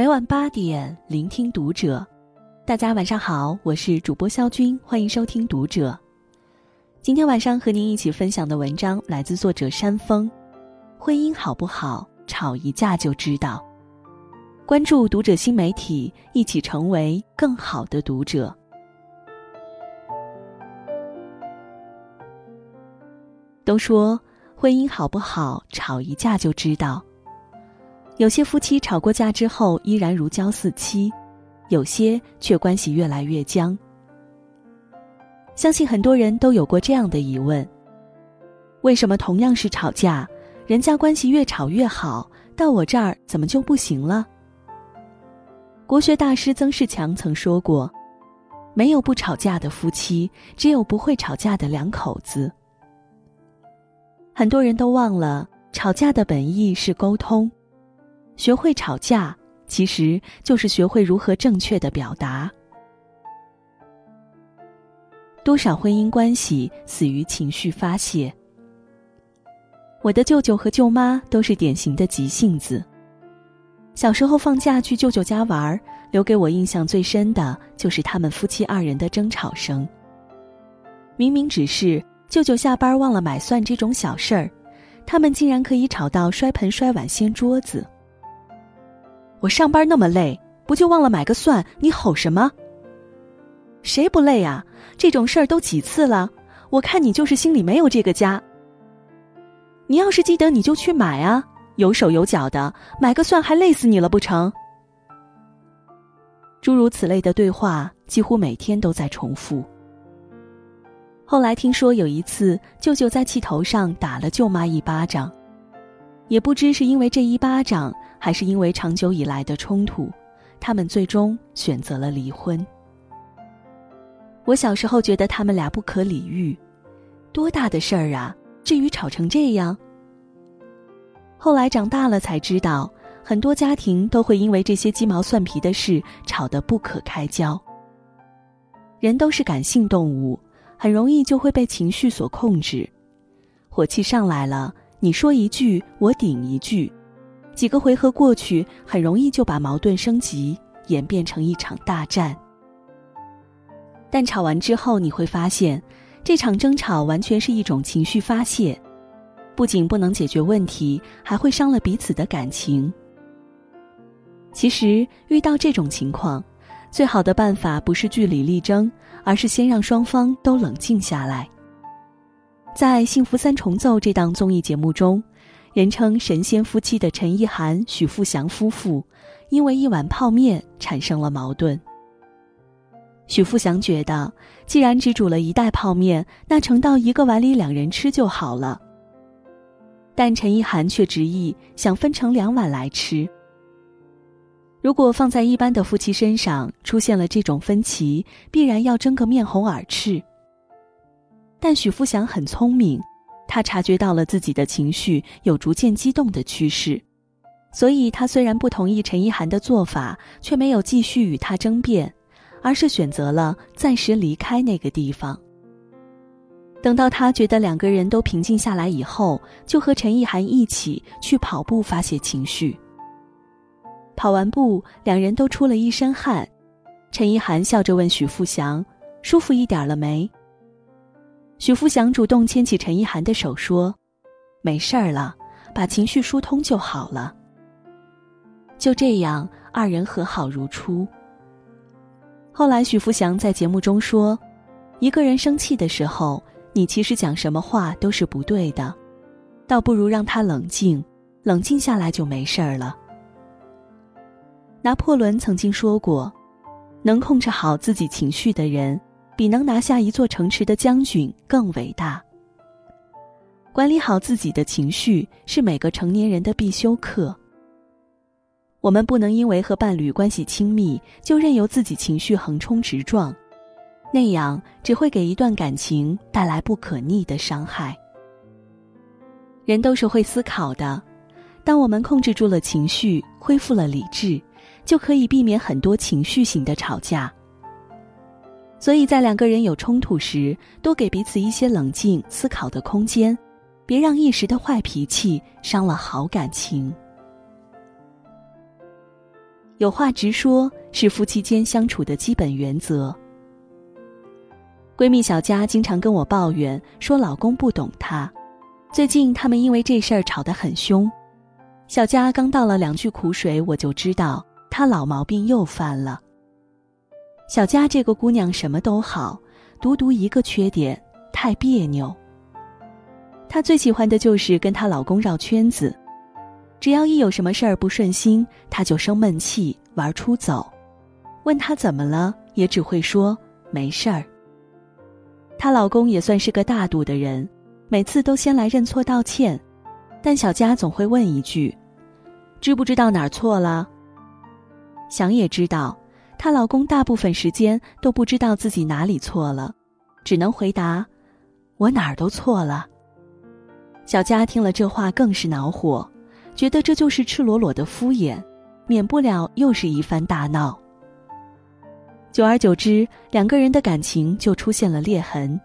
每晚八点，聆听读者。大家晚上好，我是主播肖军，欢迎收听读者。今天晚上和您一起分享的文章来自作者山峰。婚姻好不好，吵一架就知道。关注读者新媒体，一起成为更好的读者。都说婚姻好不好，吵一架就知道。有些夫妻吵过架之后依然如胶似漆，有些却关系越来越僵。相信很多人都有过这样的疑问：为什么同样是吵架，人家关系越吵越好，到我这儿怎么就不行了？国学大师曾仕强曾说过：“没有不吵架的夫妻，只有不会吵架的两口子。”很多人都忘了，吵架的本意是沟通。学会吵架，其实就是学会如何正确的表达。多少婚姻关系死于情绪发泄。我的舅舅和舅妈都是典型的急性子。小时候放假去舅舅家玩，留给我印象最深的就是他们夫妻二人的争吵声。明明只是舅舅下班忘了买蒜这种小事儿，他们竟然可以吵到摔盆摔碗掀桌子。我上班那么累，不就忘了买个蒜？你吼什么？谁不累啊？这种事儿都几次了，我看你就是心里没有这个家。你要是记得，你就去买啊，有手有脚的，买个蒜还累死你了不成？诸如此类的对话几乎每天都在重复。后来听说有一次，舅舅在气头上打了舅妈一巴掌，也不知是因为这一巴掌。还是因为长久以来的冲突，他们最终选择了离婚。我小时候觉得他们俩不可理喻，多大的事儿啊，至于吵成这样？后来长大了才知道，很多家庭都会因为这些鸡毛蒜皮的事吵得不可开交。人都是感性动物，很容易就会被情绪所控制，火气上来了，你说一句，我顶一句。几个回合过去，很容易就把矛盾升级，演变成一场大战。但吵完之后，你会发现，这场争吵完全是一种情绪发泄，不仅不能解决问题，还会伤了彼此的感情。其实遇到这种情况，最好的办法不是据理力争，而是先让双方都冷静下来。在《幸福三重奏》这档综艺节目中。人称神仙夫妻的陈意涵、许富祥夫妇，因为一碗泡面产生了矛盾。许富祥觉得，既然只煮了一袋泡面，那盛到一个碗里两人吃就好了。但陈意涵却执意想分成两碗来吃。如果放在一般的夫妻身上，出现了这种分歧，必然要争个面红耳赤。但许富祥很聪明。他察觉到了自己的情绪有逐渐激动的趋势，所以他虽然不同意陈意涵的做法，却没有继续与他争辩，而是选择了暂时离开那个地方。等到他觉得两个人都平静下来以后，就和陈意涵一起去跑步发泄情绪。跑完步，两人都出了一身汗，陈意涵笑着问许富祥：“舒服一点了没？”许富祥主动牵起陈意涵的手说：“没事儿了，把情绪疏通就好了。”就这样，二人和好如初。后来，许富祥在节目中说：“一个人生气的时候，你其实讲什么话都是不对的，倒不如让他冷静，冷静下来就没事儿了。”拿破仑曾经说过：“能控制好自己情绪的人。”比能拿下一座城池的将军更伟大。管理好自己的情绪是每个成年人的必修课。我们不能因为和伴侣关系亲密，就任由自己情绪横冲直撞，那样只会给一段感情带来不可逆的伤害。人都是会思考的，当我们控制住了情绪，恢复了理智，就可以避免很多情绪型的吵架。所以在两个人有冲突时，多给彼此一些冷静思考的空间，别让一时的坏脾气伤了好感情。有话直说是夫妻间相处的基本原则。闺蜜小佳经常跟我抱怨说老公不懂她，最近他们因为这事儿吵得很凶。小佳刚倒了两句苦水，我就知道她老毛病又犯了。小佳这个姑娘什么都好，独独一个缺点，太别扭。她最喜欢的就是跟她老公绕圈子。只要一有什么事儿不顺心，她就生闷气，玩出走。问她怎么了，也只会说没事儿。她老公也算是个大度的人，每次都先来认错道歉，但小佳总会问一句：“知不知道哪儿错了？”想也知道，她老公大部分时间都不知道自己哪里错了，只能回答：“我哪儿都错了。”小佳听了这话更是恼火。觉得这就是赤裸裸的敷衍，免不了又是一番大闹。久而久之，两个人的感情就出现了裂痕。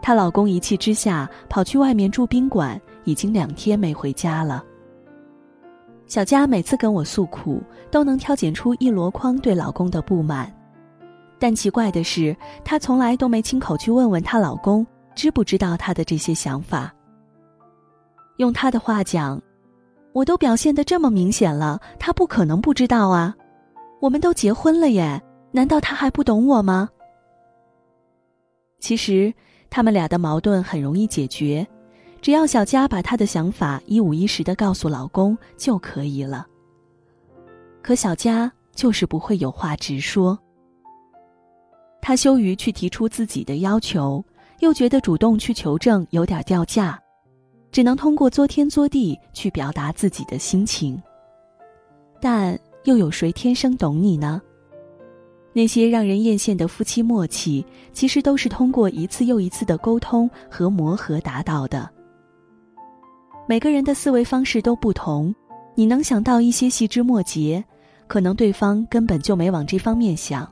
她老公一气之下跑去外面住宾馆，已经两天没回家了。小佳每次跟我诉苦，都能挑拣出一箩筐对老公的不满，但奇怪的是，她从来都没亲口去问问她老公知不知道她的这些想法。用她的话讲。我都表现的这么明显了，他不可能不知道啊！我们都结婚了耶，难道他还不懂我吗？其实他们俩的矛盾很容易解决，只要小佳把她的想法一五一十的告诉老公就可以了。可小佳就是不会有话直说，她羞于去提出自己的要求，又觉得主动去求证有点掉价。只能通过作天作地去表达自己的心情，但又有谁天生懂你呢？那些让人艳羡的夫妻默契，其实都是通过一次又一次的沟通和磨合达到的。每个人的思维方式都不同，你能想到一些细枝末节，可能对方根本就没往这方面想。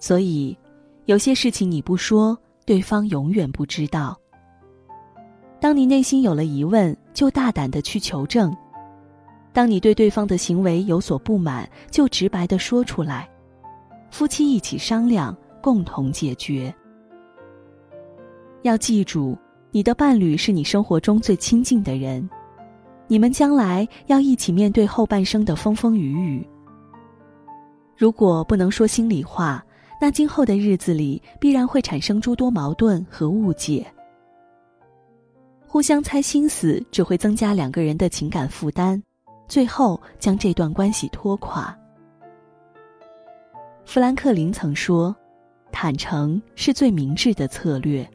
所以，有些事情你不说，对方永远不知道。当你内心有了疑问，就大胆的去求证；当你对对方的行为有所不满，就直白的说出来。夫妻一起商量，共同解决。要记住，你的伴侣是你生活中最亲近的人，你们将来要一起面对后半生的风风雨雨。如果不能说心里话，那今后的日子里必然会产生诸多矛盾和误解。互相猜心思，只会增加两个人的情感负担，最后将这段关系拖垮。富兰克林曾说：“坦诚是最明智的策略。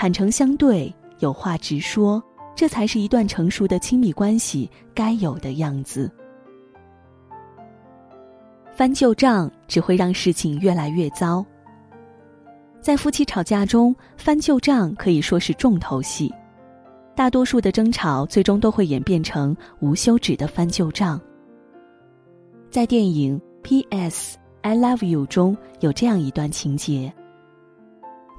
坦诚相对，有话直说，这才是一段成熟的亲密关系该有的样子。翻旧账只会让事情越来越糟。”在夫妻吵架中翻旧账可以说是重头戏，大多数的争吵最终都会演变成无休止的翻旧账。在电影《P.S. I Love You》中有这样一段情节：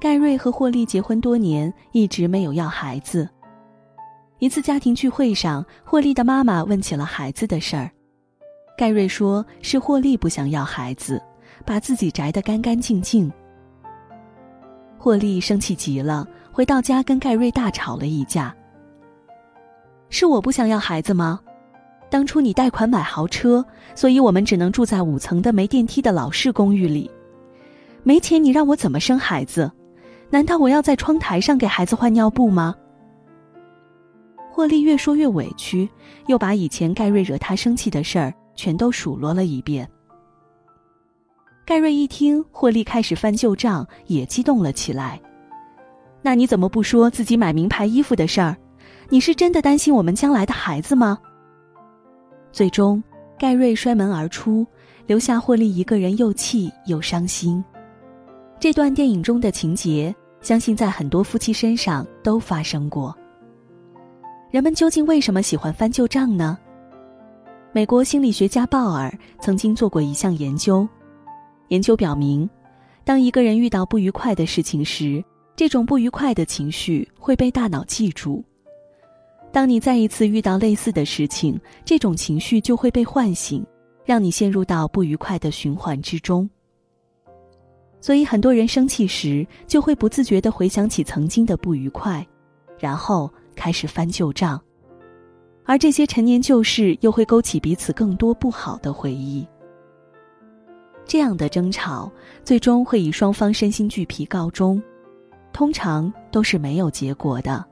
盖瑞和霍利结婚多年，一直没有要孩子。一次家庭聚会上，霍利的妈妈问起了孩子的事儿，盖瑞说是霍利不想要孩子，把自己宅得干干净净。霍利生气极了，回到家跟盖瑞大吵了一架。是我不想要孩子吗？当初你贷款买豪车，所以我们只能住在五层的没电梯的老式公寓里。没钱，你让我怎么生孩子？难道我要在窗台上给孩子换尿布吗？霍利越说越委屈，又把以前盖瑞惹他生气的事儿全都数落了一遍。盖瑞一听霍利开始翻旧账，也激动了起来。那你怎么不说自己买名牌衣服的事儿？你是真的担心我们将来的孩子吗？最终，盖瑞摔门而出，留下霍利一个人又气又伤心。这段电影中的情节，相信在很多夫妻身上都发生过。人们究竟为什么喜欢翻旧账呢？美国心理学家鲍尔曾经做过一项研究。研究表明，当一个人遇到不愉快的事情时，这种不愉快的情绪会被大脑记住。当你再一次遇到类似的事情，这种情绪就会被唤醒，让你陷入到不愉快的循环之中。所以，很多人生气时就会不自觉的回想起曾经的不愉快，然后开始翻旧账，而这些陈年旧事又会勾起彼此更多不好的回忆。这样的争吵最终会以双方身心俱疲告终，通常都是没有结果的。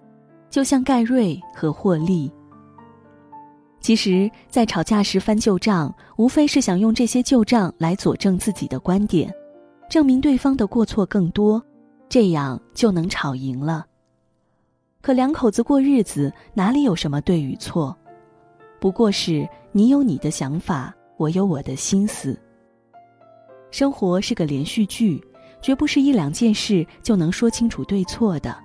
就像盖瑞和霍利。其实，在吵架时翻旧账，无非是想用这些旧账来佐证自己的观点，证明对方的过错更多，这样就能吵赢了。可两口子过日子，哪里有什么对与错？不过是你有你的想法，我有我的心思。生活是个连续剧，绝不是一两件事就能说清楚对错的。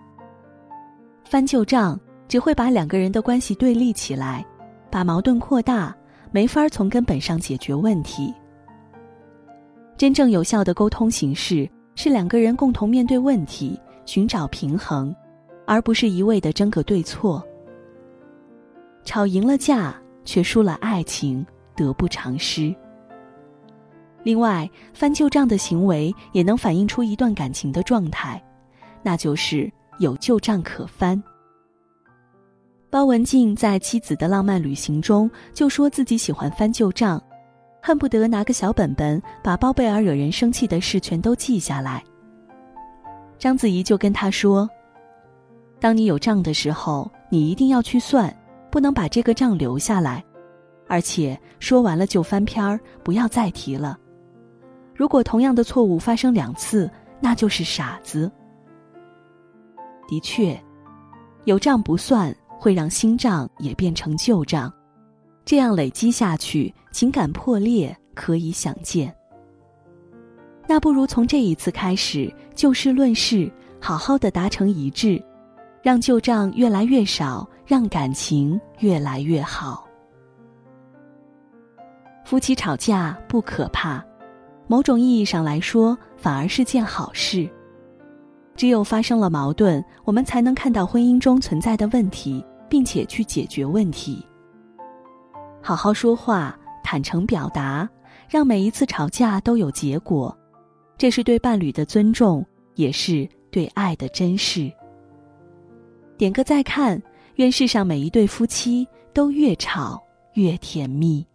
翻旧账只会把两个人的关系对立起来，把矛盾扩大，没法从根本上解决问题。真正有效的沟通形式是两个人共同面对问题，寻找平衡，而不是一味的争个对错。吵赢了架，却输了爱情，得不偿失。另外，翻旧账的行为也能反映出一段感情的状态，那就是有旧账可翻。包文婧在《妻子的浪漫旅行》中就说自己喜欢翻旧账，恨不得拿个小本本把包贝尔惹人生气的事全都记下来。章子怡就跟他说：“当你有账的时候，你一定要去算，不能把这个账留下来，而且说完了就翻篇儿，不要再提了。”如果同样的错误发生两次，那就是傻子。的确，有账不算会让新账也变成旧账，这样累积下去，情感破裂可以想见。那不如从这一次开始就事论事，好好的达成一致，让旧账越来越少，让感情越来越好。夫妻吵架不可怕。某种意义上来说，反而是件好事。只有发生了矛盾，我们才能看到婚姻中存在的问题，并且去解决问题。好好说话，坦诚表达，让每一次吵架都有结果，这是对伴侣的尊重，也是对爱的珍视。点个再看，愿世上每一对夫妻都越吵越甜蜜。